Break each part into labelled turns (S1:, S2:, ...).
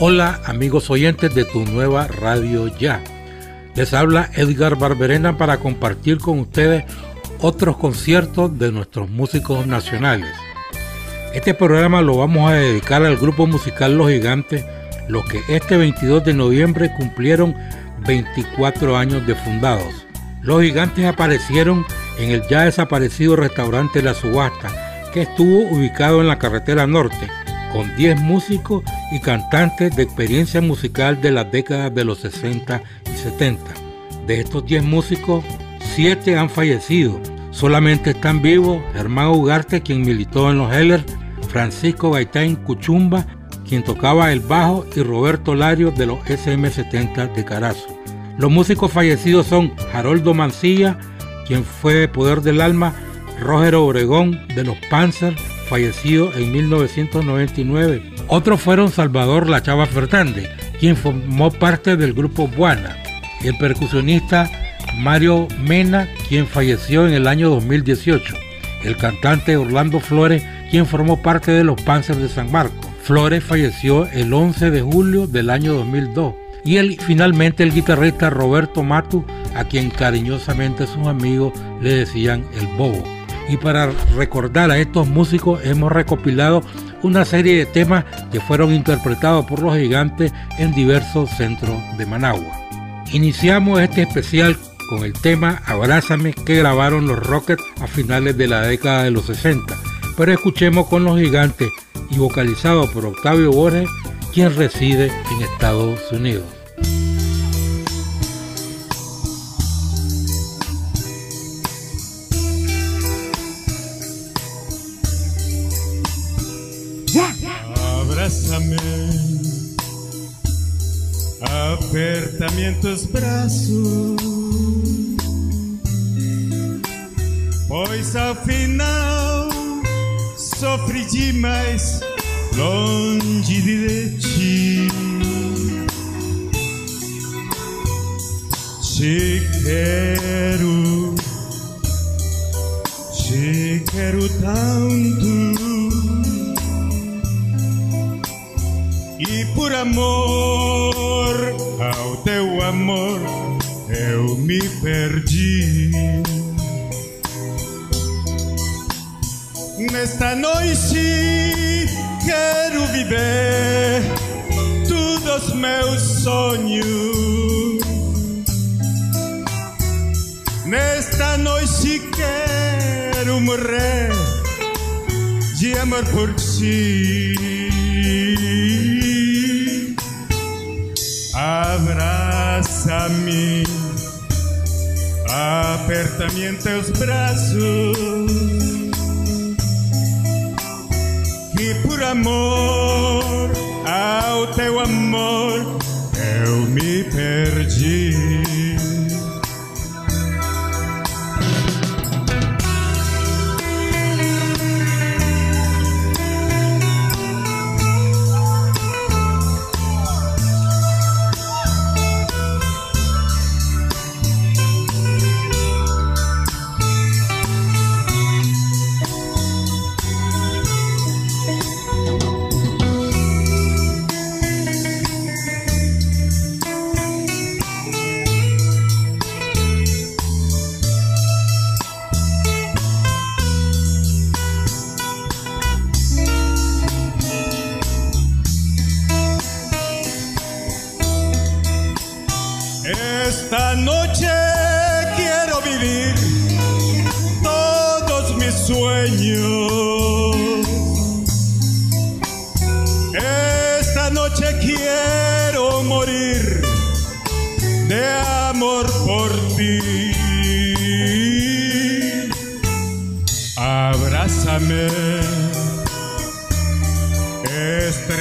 S1: Hola amigos oyentes de tu nueva radio ya. Les habla Edgar Barberena para compartir con ustedes otros conciertos de nuestros músicos nacionales. Este programa lo vamos a dedicar al grupo musical Los Gigantes, los que este 22 de noviembre cumplieron 24 años de fundados. Los Gigantes aparecieron en el ya desaparecido restaurante La Subasta, que estuvo ubicado en la carretera norte con 10 músicos y cantantes de experiencia musical de las décadas de los 60 y 70. De estos 10 músicos, 7 han fallecido. Solamente están vivos Germán Ugarte, quien militó en los Heller, Francisco Gaitán Cuchumba, quien tocaba el bajo, y Roberto Lario de los SM70 de Carazo. Los músicos fallecidos son Haroldo Mancilla, quien fue Poder del Alma, Roger Obregón de los Panzer, fallecido en 1999. Otros fueron Salvador La Chava Fernández, quien formó parte del grupo Buana, el percusionista Mario Mena, quien falleció en el año 2018, el cantante Orlando Flores, quien formó parte de los Panzers de San Marcos. Flores falleció el 11 de julio del año 2002. Y finalmente el guitarrista Roberto Matu, a quien cariñosamente sus amigos le decían el bobo y para recordar a estos músicos hemos recopilado una serie de temas que fueron interpretados por los gigantes en diversos centros de Managua. Iniciamos este especial con el tema Abrázame que grabaron los Rockets a finales de la década de los 60, pero escuchemos con los gigantes y vocalizado por Octavio Borges, quien reside en Estados Unidos.
S2: Apertamentos braços, pois ao final sofri demais longe de ti. Te quero, te quero tanto. E por amor ao teu amor eu me perdi. Nesta noite quero viver todos meus sonhos. Nesta noite quero morrer de amor por ti. Abraça-me, aperta-me em teus braços, por amor ao teu amor eu me perdi.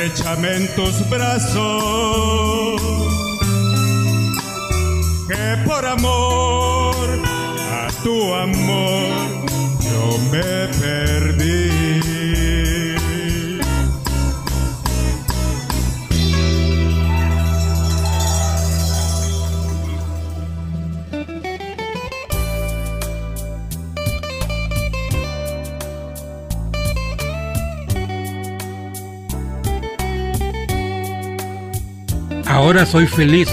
S2: Estrechame tus brazos, que por amor a tu amor yo me perdí.
S3: Ahora soy feliz,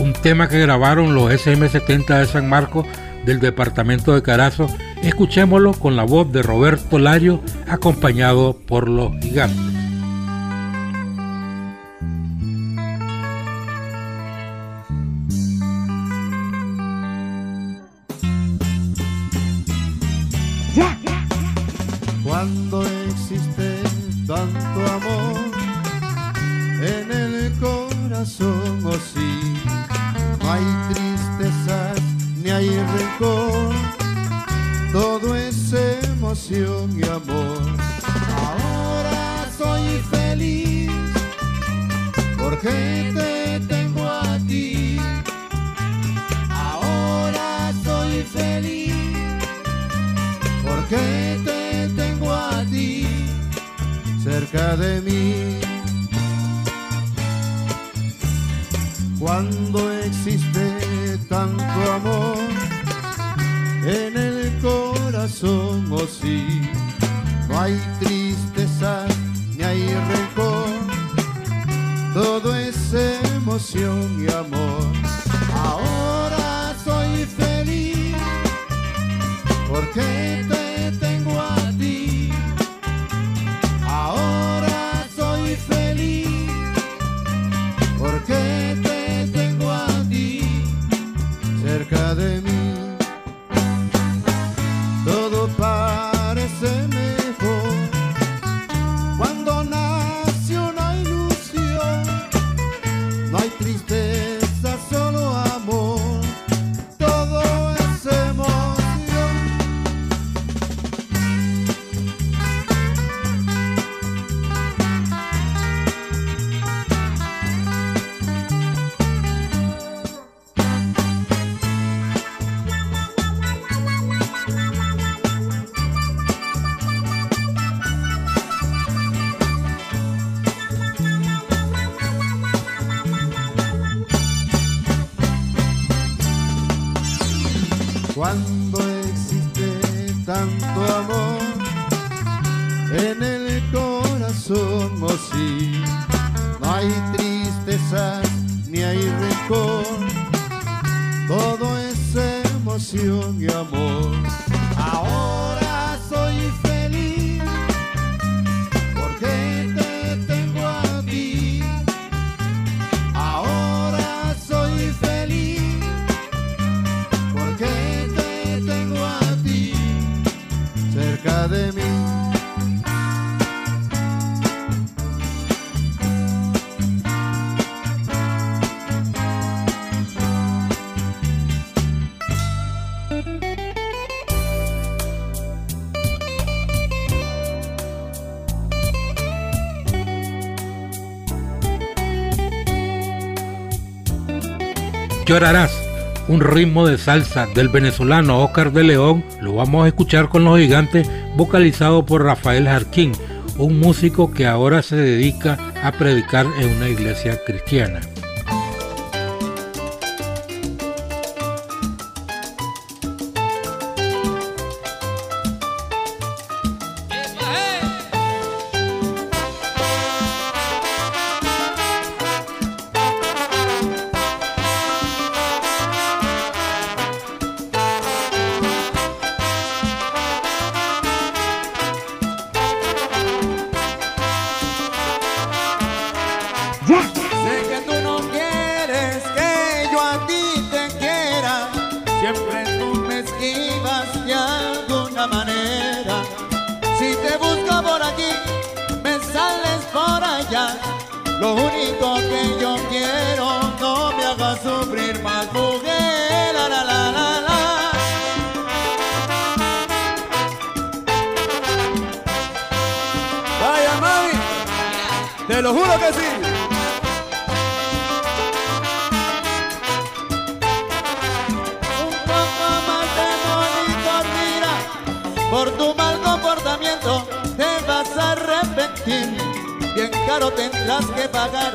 S3: un tema que grabaron los SM70 de San Marcos del departamento de Carazo. Escuchémoslo con la voz de Roberto Lario, acompañado por los gigantes.
S4: Llorarás, un ritmo de salsa del venezolano Oscar de León, lo vamos a escuchar con los gigantes, vocalizado por Rafael Jarquín, un músico que ahora se dedica a predicar en una iglesia cristiana. Lo único que yo quiero, no me hagas sufrir más, mujer. La, la, la, la, la. Vaya, mami. Te lo juro que sí. por tu mal comportamiento te
S3: vas a arrepentir caro tendrás que pagar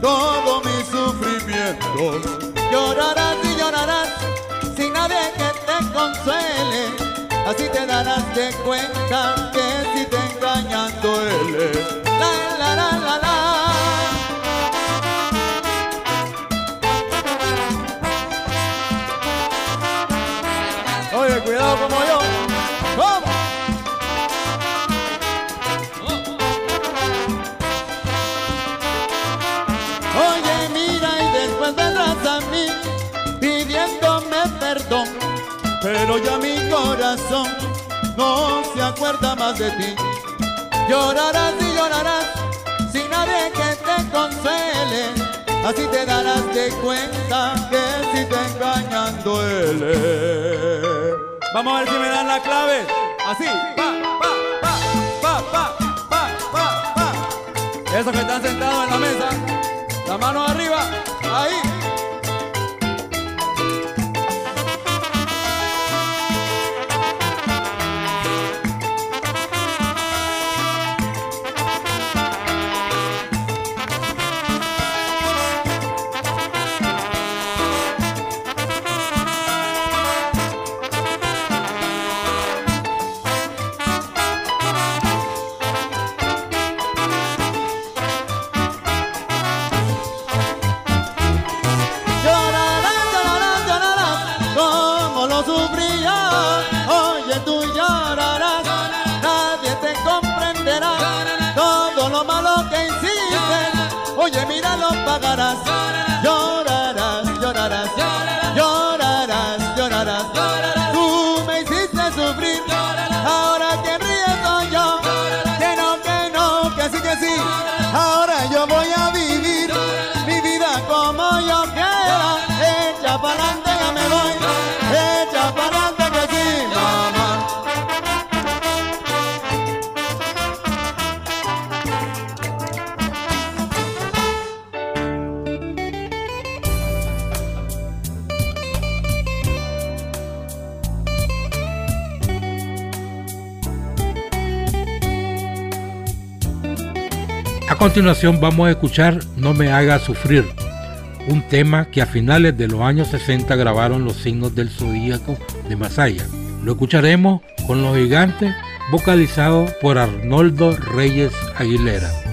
S3: todo mi sufrimiento. Llorarás y llorarás sin nadie que te consuele. Así te darás de cuenta que si te engañan duele. La, la, la, la, la.
S4: Pero ya mi corazón no se acuerda más de ti. Llorarás y llorarás sin nadie que te consuele. Así te darás de cuenta que si te engañan duele. Vamos a ver si me dan la clave. Así, pa, pa, pa, pa, pa, pa, pa, pa. Esos que están sentados en la mesa, la mano arriba, ahí.
S5: Continuación vamos a escuchar No me haga sufrir, un tema que a finales de los años 60 grabaron los signos del zodíaco de Masaya. Lo escucharemos con los gigantes, vocalizado por Arnoldo Reyes Aguilera.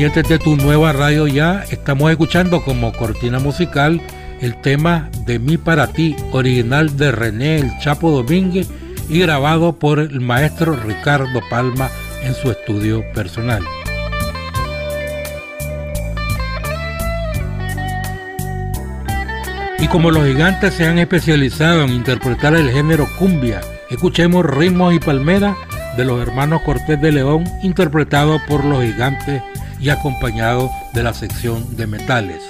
S1: Oyentes de tu nueva radio ya, estamos escuchando como cortina musical el tema de Mi para ti, original de René El Chapo Domínguez y grabado por el maestro Ricardo Palma en su estudio personal. Y como los gigantes se han especializado en interpretar el género cumbia, escuchemos ritmos y palmeras de los hermanos Cortés de León interpretado por los gigantes y acompañado de la sección de metales.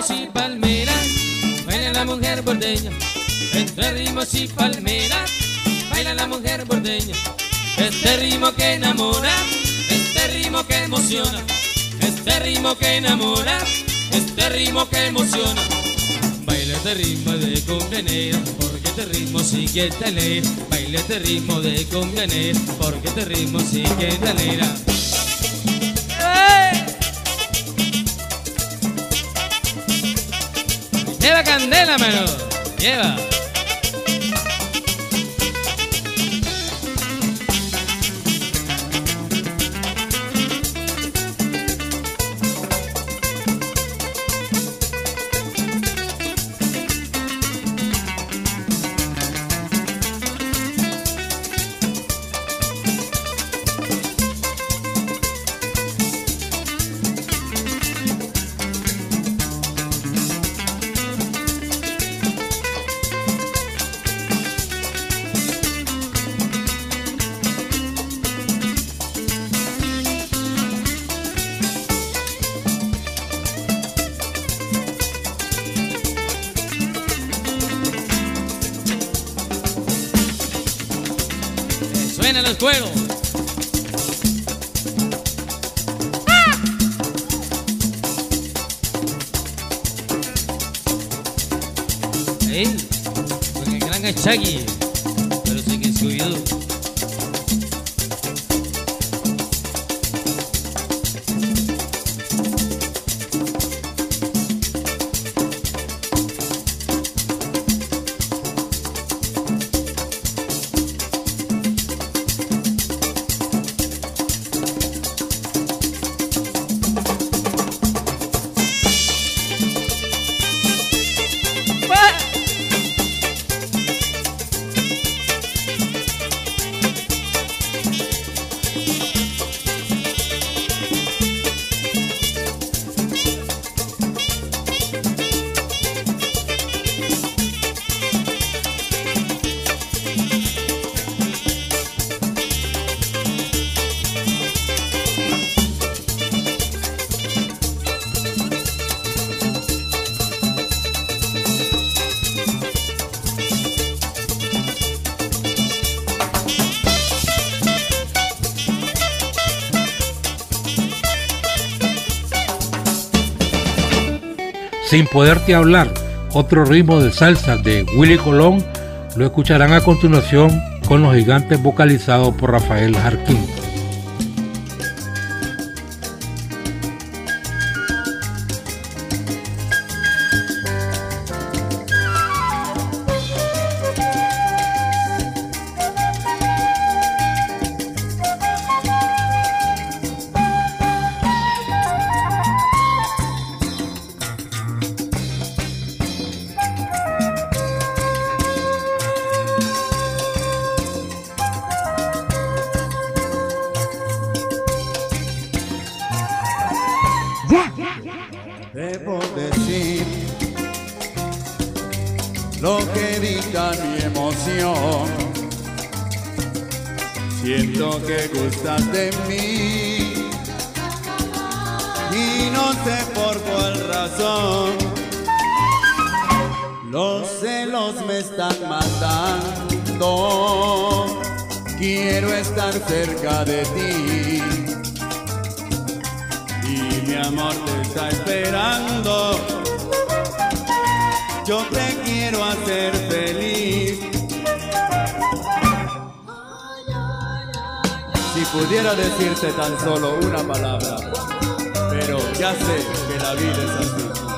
S6: ritmos y palmeras, baila la mujer bordeña entre ritmos y palmeras, baila la mujer bordeña. Este ritmo que enamora, este ritmo que emociona, este ritmo que enamora, este ritmo que emociona. Baila este ritmo de convenera, porque este ritmo sí que te alegra. Baila este ritmo de convenera, porque este ritmo sí que te alegra. Candela, mano. Lleva. Juego. Ahí, con el gran pero
S1: Sin poderte hablar, otro ritmo de salsa de Willy Colón, lo escucharán a continuación con los gigantes vocalizados por Rafael Jarquín.
S7: Siento que gustas de mí y no sé por cuál razón. Los celos me están matando. Quiero estar cerca de ti. Y mi amor te está esperando. Yo te quiero hacer pudiera decirte tan solo una palabra, pero ya sé que la vida es así.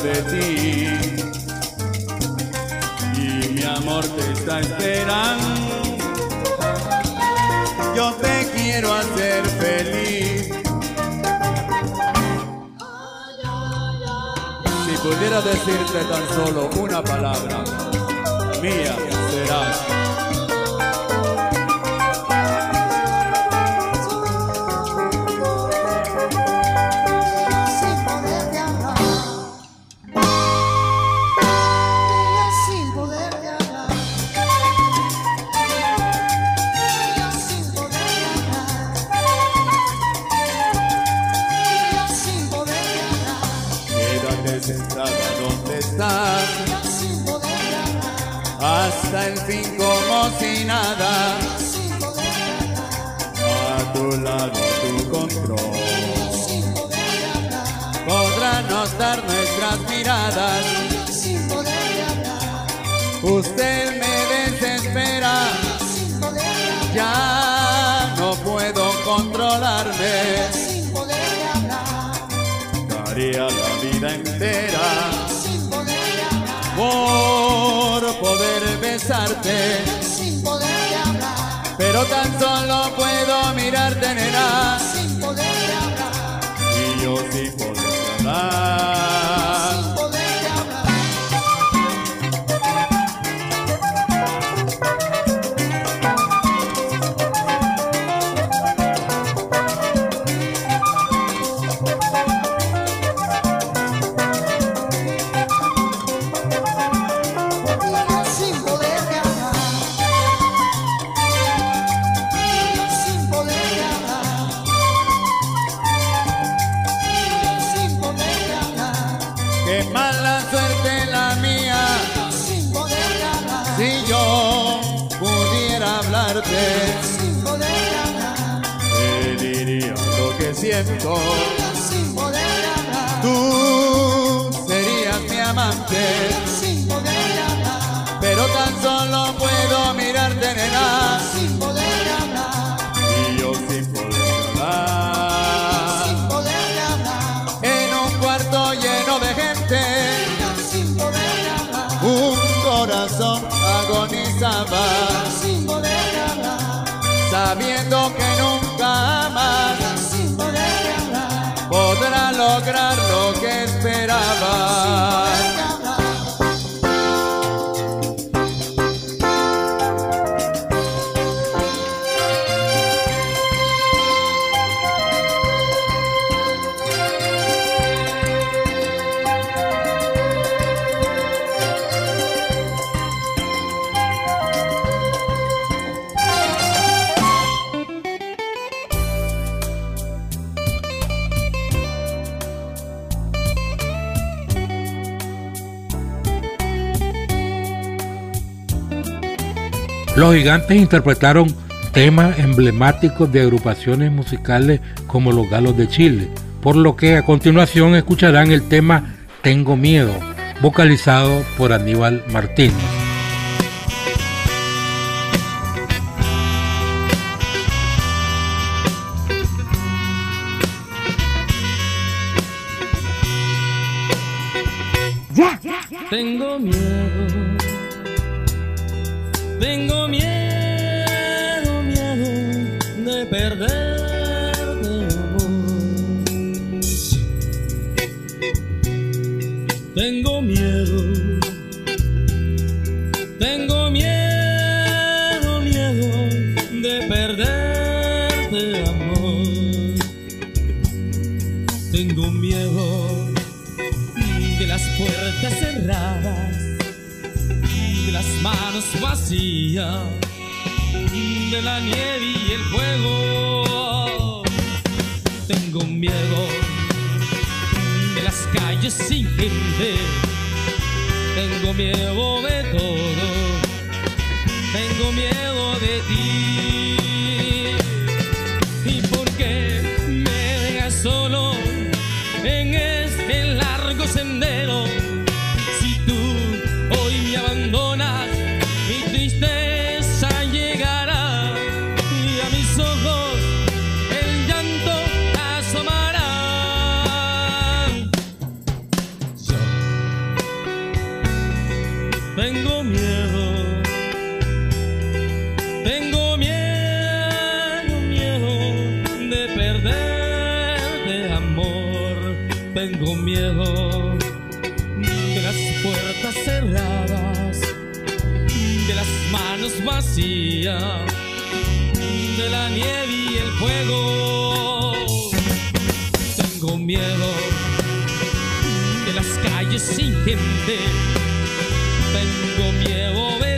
S7: De ti y mi amor te está esperando. Yo te quiero hacer feliz. Si pudiera decirte tan solo una palabra, mía serás.
S8: Hablar.
S7: hasta el fin como si nada. A tu lado tu control. Podrán notar nuestras miradas. Usted me desespera, ya no puedo controlarme. Daría la vida entera besarte,
S8: Sin poderte hablar.
S7: pero tan solo puedo mirarte, nena,
S8: Sin poderte hablar.
S7: y yo sí poder hablar. Tú serías mi amante. Pero tan solo puedo mirarte, nena,
S8: Sin poderte hablar.
S7: y yo sin poder hablar.
S8: Sin poderte hablar.
S7: En un cuarto lleno de gente, un corazón agonizaba, sabiendo que nunca lograr lo que esperaba.
S1: Los gigantes interpretaron tema emblemático de agrupaciones musicales como los Galos de Chile, por lo que a continuación escucharán el tema Tengo Miedo, vocalizado por Aníbal Martínez.
S6: Tengo miedo, vacías, de la nieve y el fuego. Tengo miedo de las calles sin gente, tengo miedo de todo, tengo miedo de ti. Vacías, de la nieve y el fuego. Tengo miedo de las calles sin gente. Tengo miedo de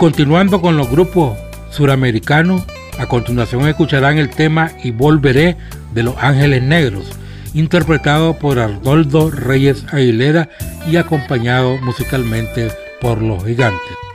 S1: continuando con los grupos suramericanos, a continuación escucharán el tema Y Volveré de Los Ángeles Negros, interpretado por Arnoldo Reyes Aguilera y acompañado musicalmente por Los Gigantes.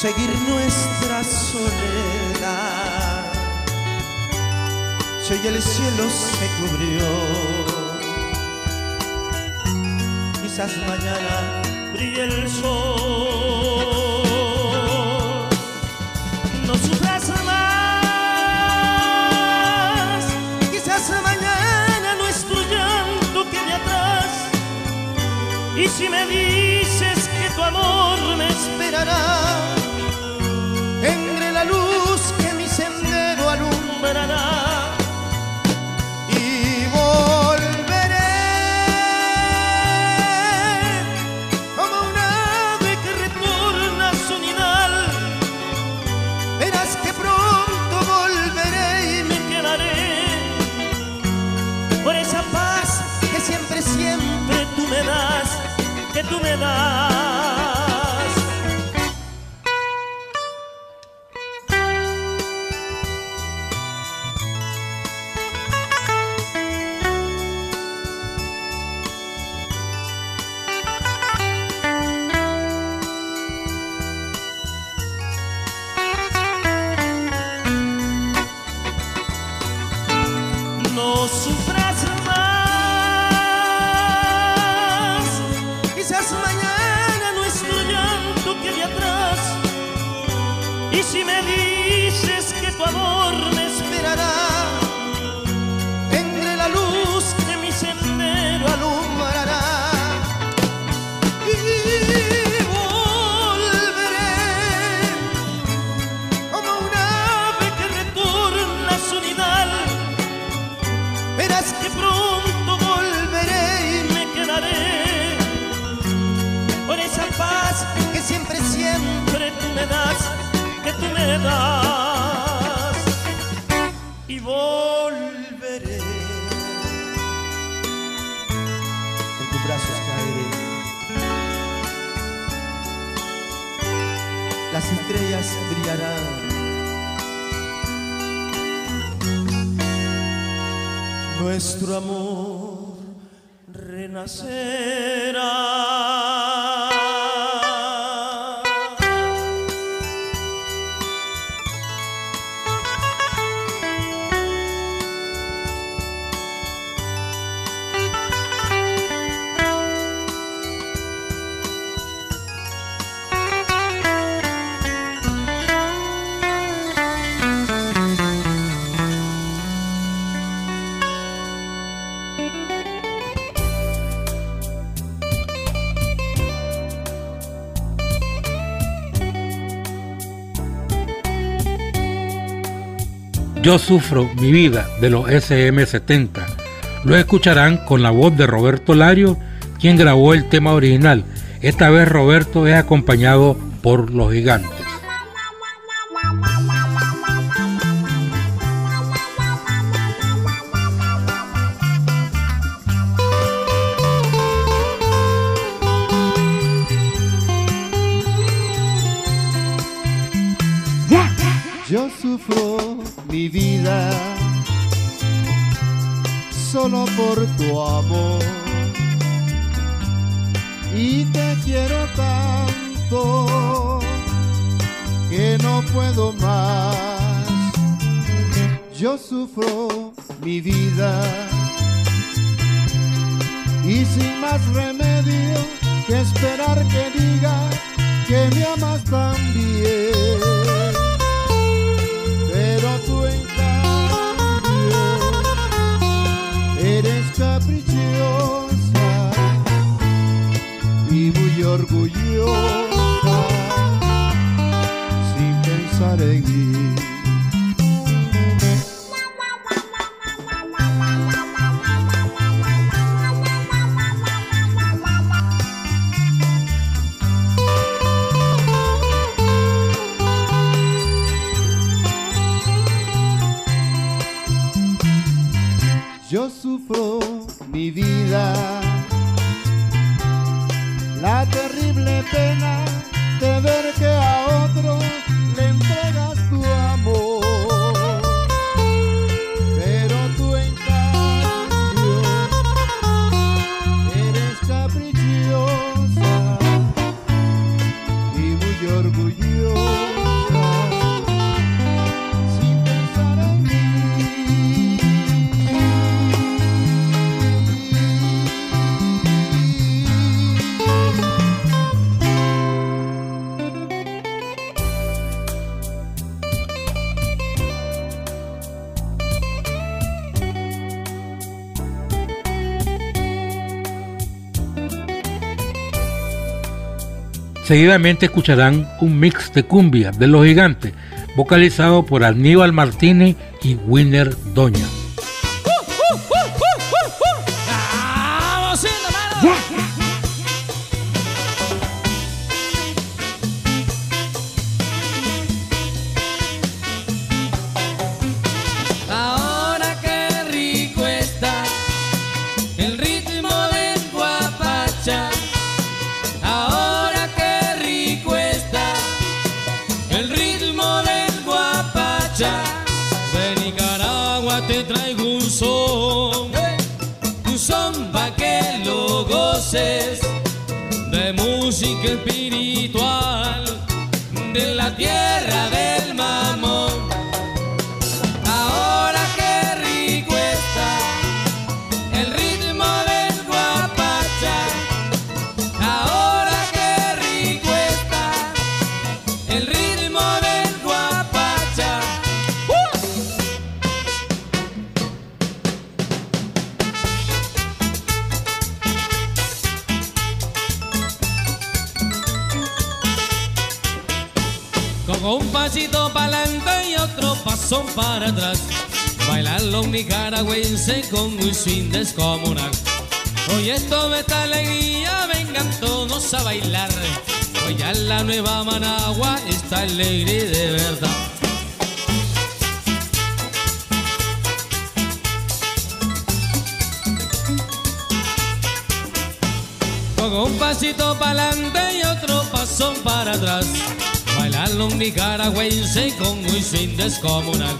S7: Seguir nuestra soledad. Si hoy el cielo se cubrió, quizás mañana
S5: brille el sol. No sufras más,
S7: quizás mañana
S5: nuestro llanto quede atrás. Y si me dices que tu amor me esperará, nada. nuestro amor renacerá.
S1: Yo sufro mi vida de los SM70. Lo escucharán con la voz de Roberto Lario, quien grabó el tema original. Esta vez Roberto es acompañado por los gigantes.
S3: la terrible pena de ver que
S1: Seguidamente escucharán un mix de cumbia de Los Gigantes, vocalizado por Aníbal Martínez y Winner Doña.
S6: Pasito para adelante y otro paso para atrás. Bailando un nicaragüense con un swing descomunal.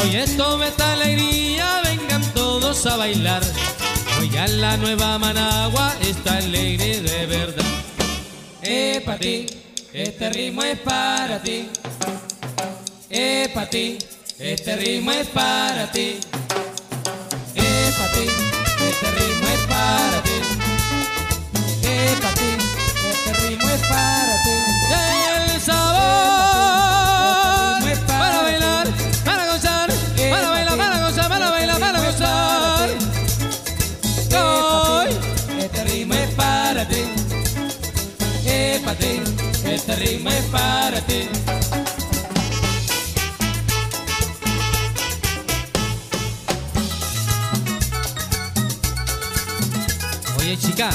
S6: Hoy esto me está alegría, vengan todos a bailar. Hoy ya la nueva Managua está alegre de verdad. Eh, para ti, este ritmo es para ti. Eh, para ti, este ritmo es para ti. Este ritmo es para ti. Oye, chica.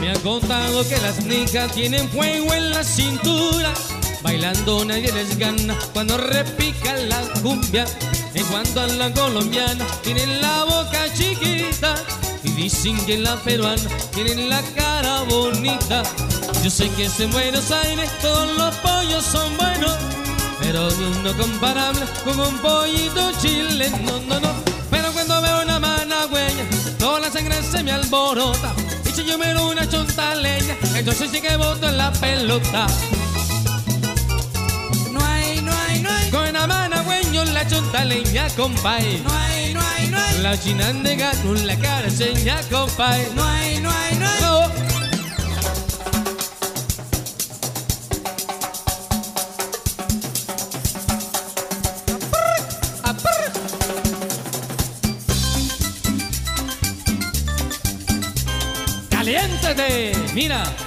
S6: Me han contado que las nicas tienen fuego en la cintura. Bailando nadie les gana cuando repica la cumbia. En cuanto a la colombiana, tienen la boca chiquita. Y dicen que la peruana tienen la cara bonita. Yo sé que en Buenos Aires todos los pollos son buenos. Pero no comparable con un pollito chileno, no, no, no. Pero cuando veo una managüeña, toda la sangre se me alborota. Y si yo miro una chontaleña, entonces sí que boto en la pelota. La chontaleña, compay.
S8: no hay, no hay, no hay,
S6: La chinandega con la cara seña, compay.
S8: no hay, no hay, no hay.
S6: No. ¡Caliéntate! Mira.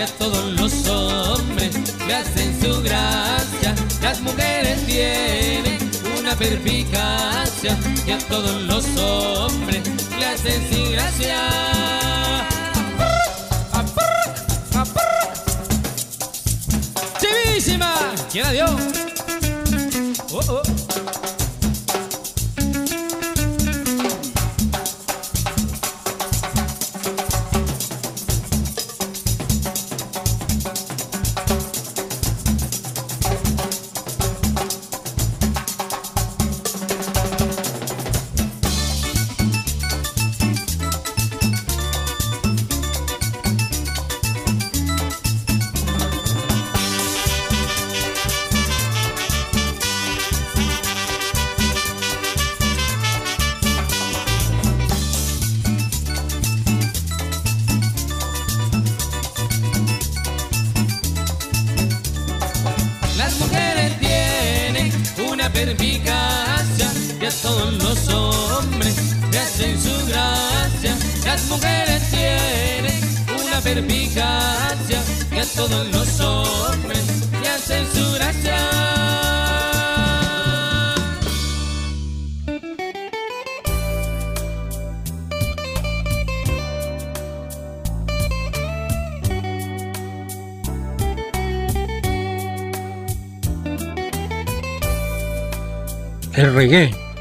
S6: Que a todos los hombres le hacen su gracia. Las mujeres tienen una perspicacia que a todos los hombres le hacen su gracia. ¡Chivísima! ¿Quién la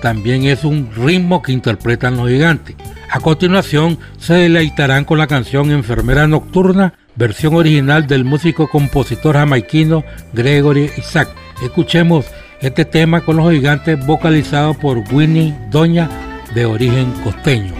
S8: también es un ritmo que interpretan los gigantes. A continuación se deleitarán con la canción Enfermera Nocturna, versión original del músico compositor jamaiquino Gregory Isaac. Escuchemos este tema con los gigantes vocalizado por Winnie Doña de origen costeño.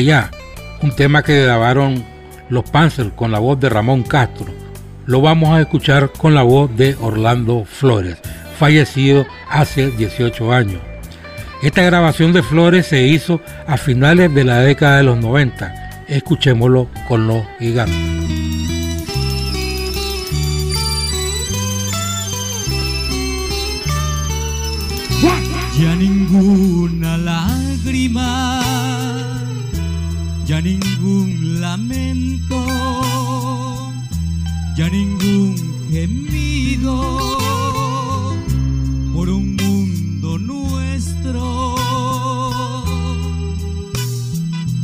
S1: Ya, un tema que grabaron los Panzer con la voz de Ramón Castro. Lo vamos a escuchar con la voz de Orlando Flores, fallecido hace 18 años. Esta grabación de Flores se hizo a finales de la década de los 90. Escuchémoslo con los gigantes.
S9: Ya ninguna lágrima ya ningún lamento, ya ningún gemido por un mundo nuestro.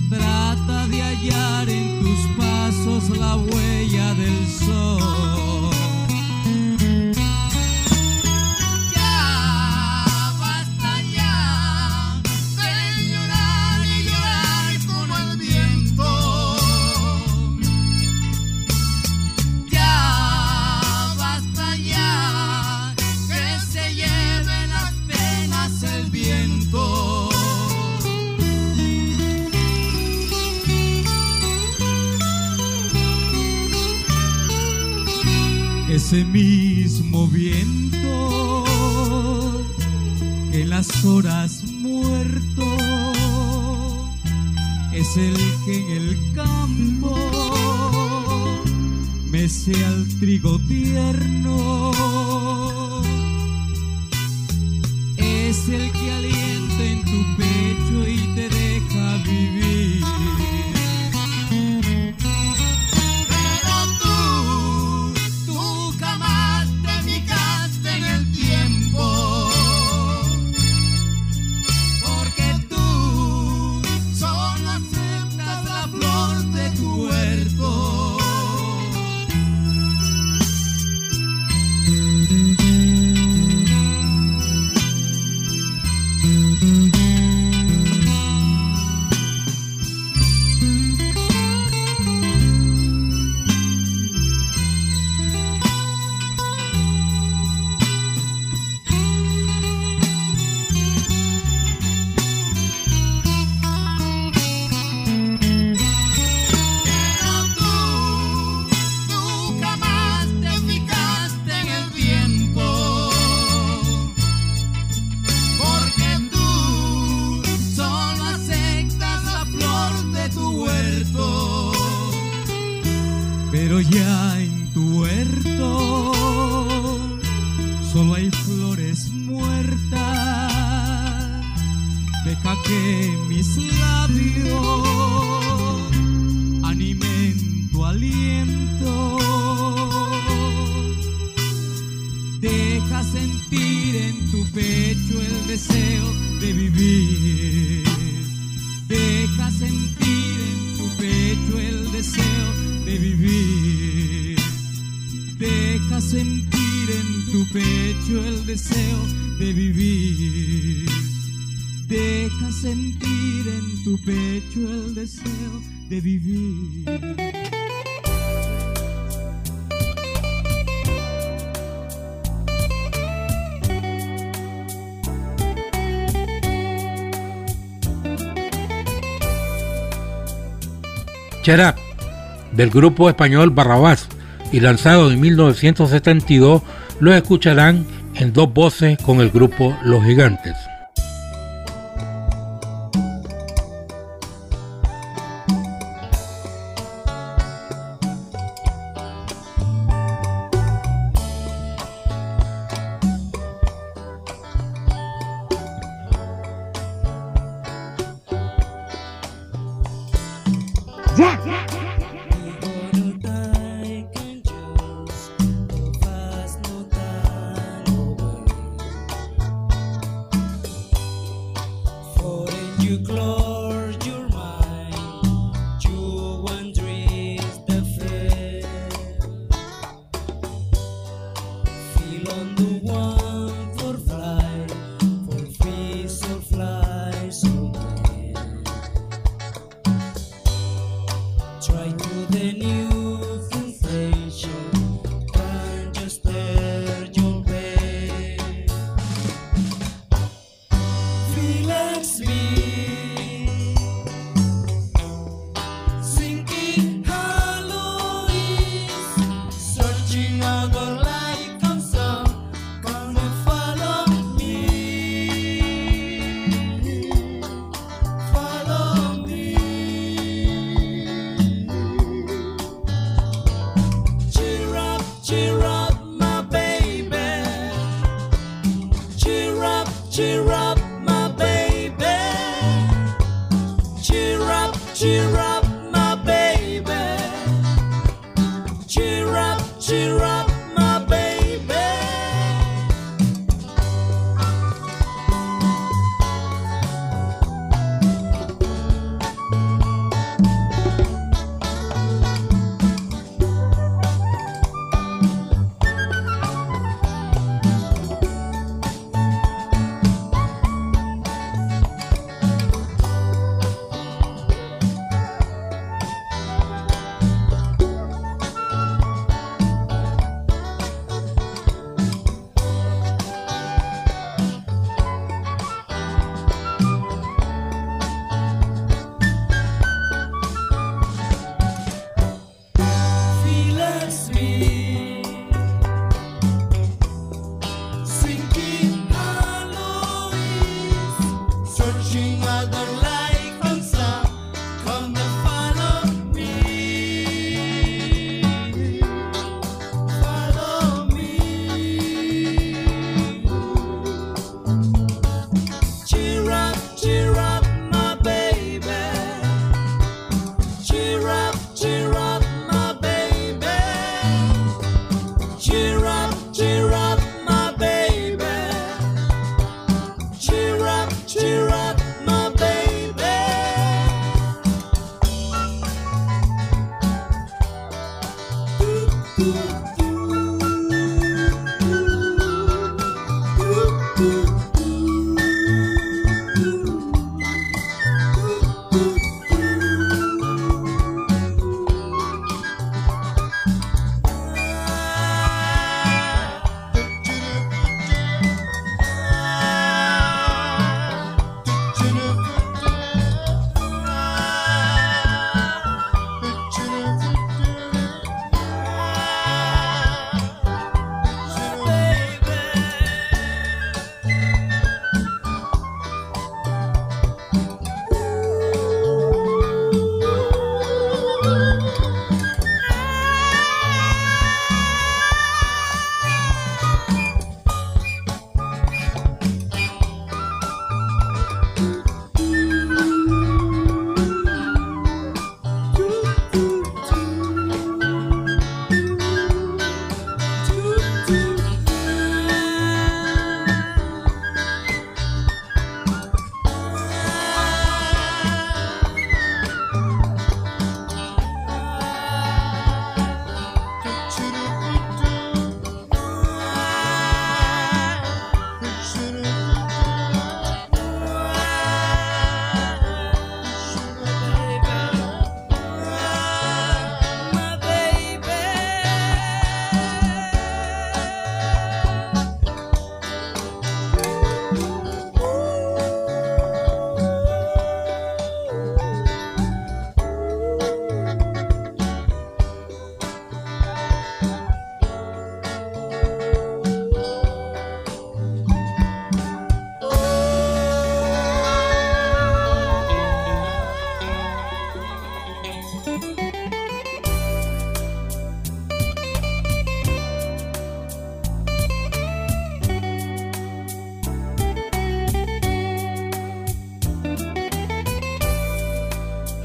S9: Trata de hallar en tus pasos la huella del sol. sentir en tu pecho el deseo de vivir. Deja sentir en tu pecho el deseo de vivir. Deja sentir en tu pecho el deseo de vivir. Deja sentir en tu pecho el deseo de vivir. Cherat del grupo español Barrabás y lanzado en 1972, lo escucharán en dos voces con el grupo Los Gigantes.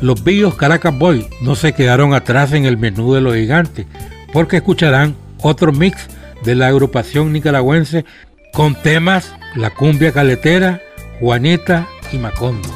S10: Los Billos Caracas Boy no se quedaron atrás en el menú de los gigantes, porque escucharán otro mix de la agrupación nicaragüense con temas La Cumbia Caletera, Juanita y Macondo.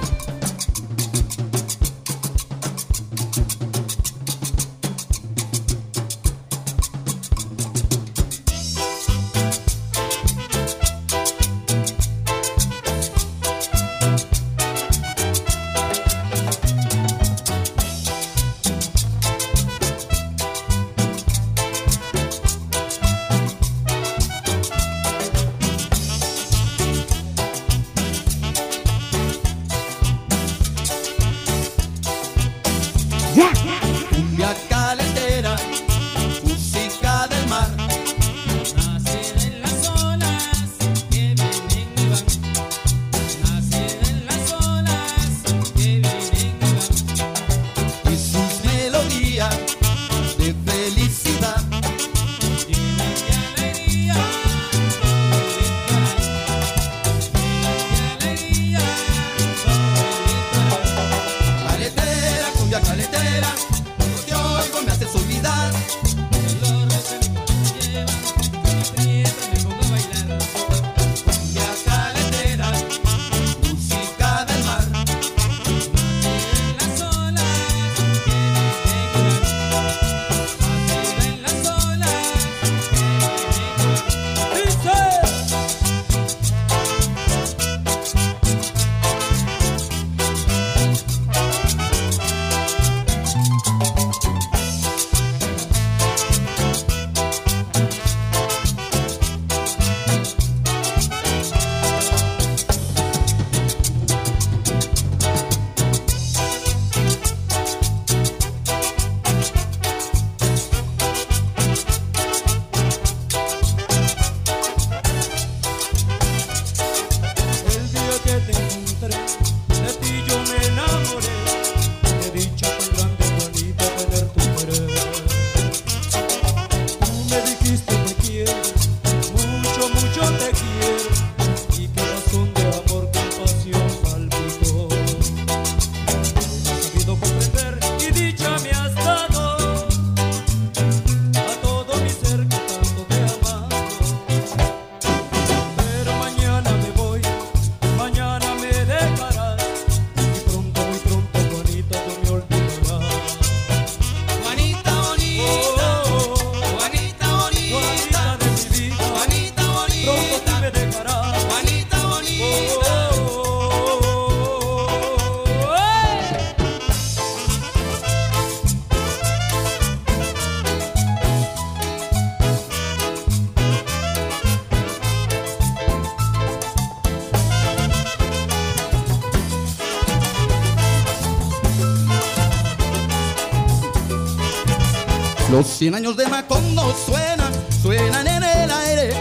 S11: Los cien años de Macondo suenan, suenan en el aire.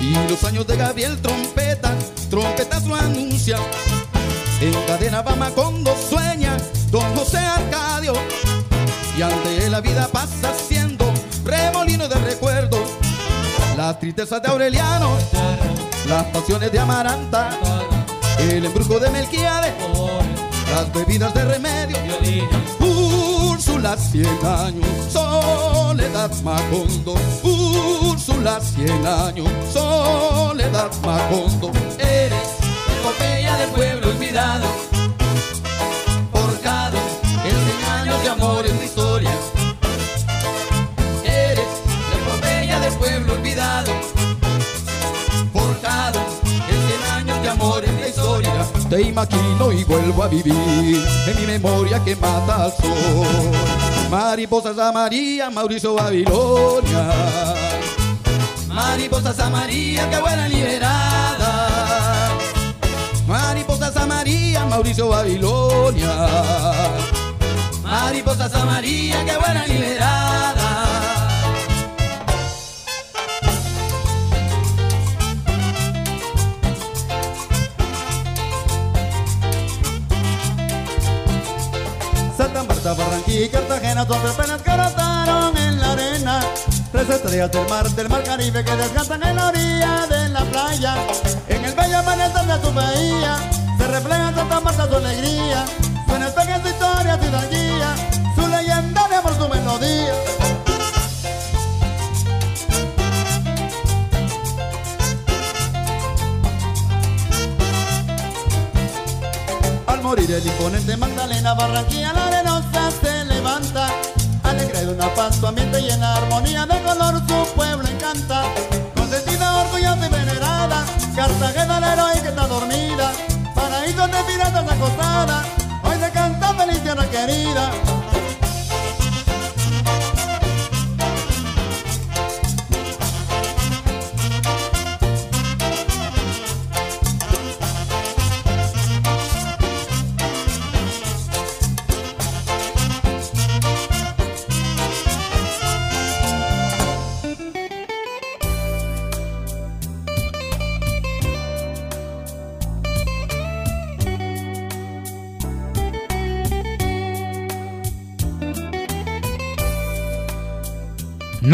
S11: Y los años de Gabriel trompeta, trompetas lo anuncian. En cadena va Macondo sueña, don José Arcadio. Y ante la vida pasa siendo remolino de recuerdos. Las tristezas de Aureliano, las pasiones de Amaranta, el embrujo de Melquiades, las bebidas de remedio. Úrsula cien años, soledad Macondo. Úrsula cien años, soledad Macondo.
S4: Eres epopeya del pueblo olvidado, forjado en cien años de amor en la historia.
S11: Te imagino y vuelvo a vivir en mi memoria que mata al sol. Mariposas a María, Mauricio Babilonia.
S4: Mariposas a María que vuelan liberada.
S11: Mariposas a María, Mauricio Babilonia.
S4: Mariposas a María que vuelan liberada.
S11: Y Cartagena tres penas que brotaron en la arena. Tres estrellas del mar, del mar Caribe que descansan en la orilla de la playa. En el bello amanecer de tu bahía se refleja Santa Marta su alegría.
S4: Suena pequeña su historia, su guía, su leyenda de amor, su melodía. Al morir el imponente Magdalena, Barranquilla la arenosa se levanta. Alegre de una paz, su ambiente y en armonía de color su pueblo encanta. Consentida, orgullosa y venerada, Cartagena la que está dormida. Paraíso de piratas acosada, hoy se canta feliz tierra querida.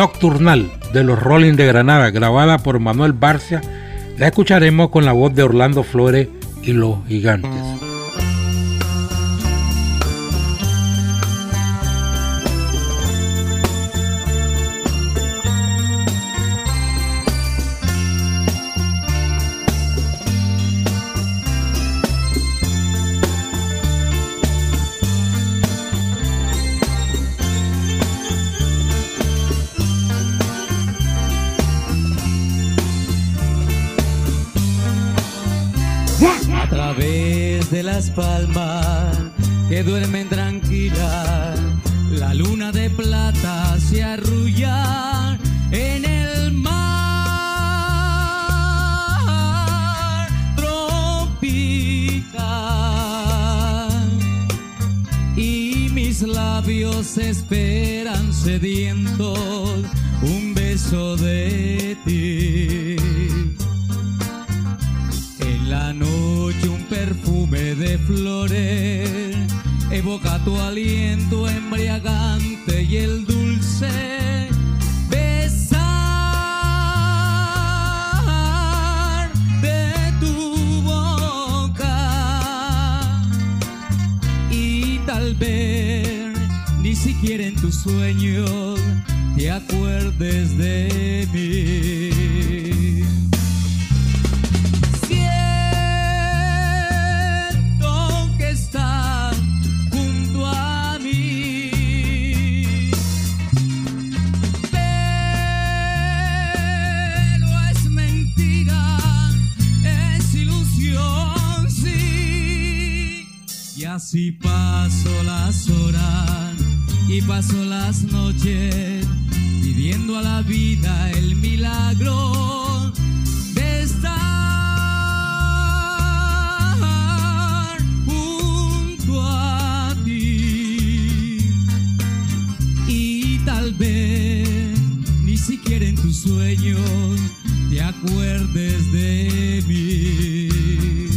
S1: Nocturnal de los Rolling de Granada, grabada por Manuel Barcia, la escucharemos con la voz de Orlando Flores y los Gigantes.
S7: Paso las horas y paso las noches pidiendo a la vida el milagro de estar junto a ti. Y tal vez ni siquiera en tus sueños te acuerdes de mí.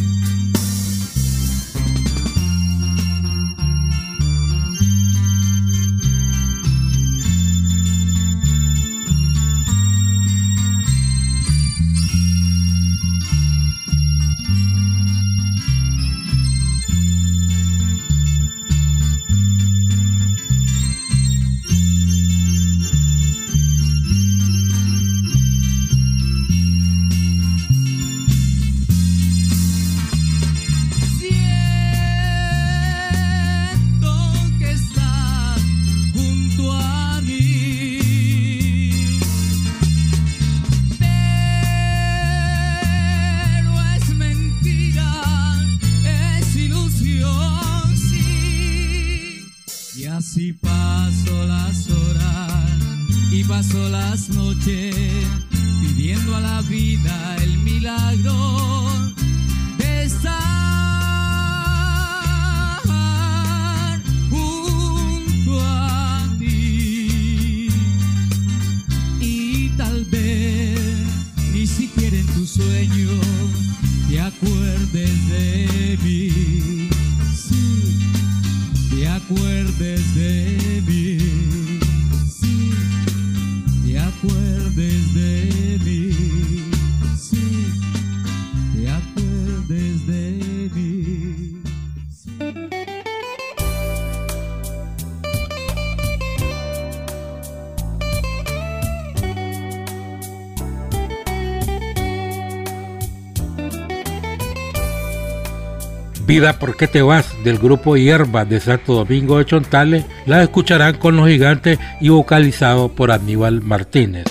S7: Vida
S6: ¿Por qué te vas? del grupo Hierba de Santo Domingo de Chontales, la escucharán con los gigantes y vocalizado por Aníbal Martínez.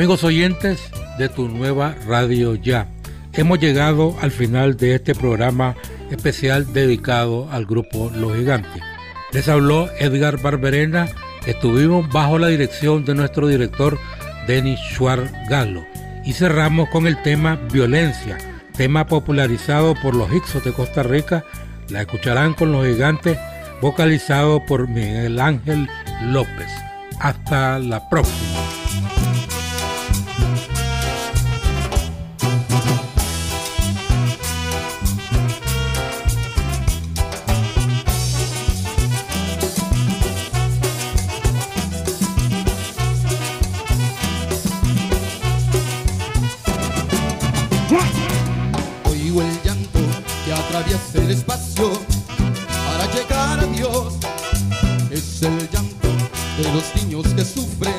S6: Amigos oyentes de tu nueva radio ya, hemos llegado al final de este programa especial dedicado al grupo Los Gigantes. Les habló Edgar Barberena, estuvimos bajo la dirección de nuestro director Denis Schwarz Galo y cerramos con el tema Violencia, tema popularizado por los Ixos de Costa Rica, la escucharán con los gigantes, vocalizado por Miguel Ángel López. Hasta la próxima.
S11: De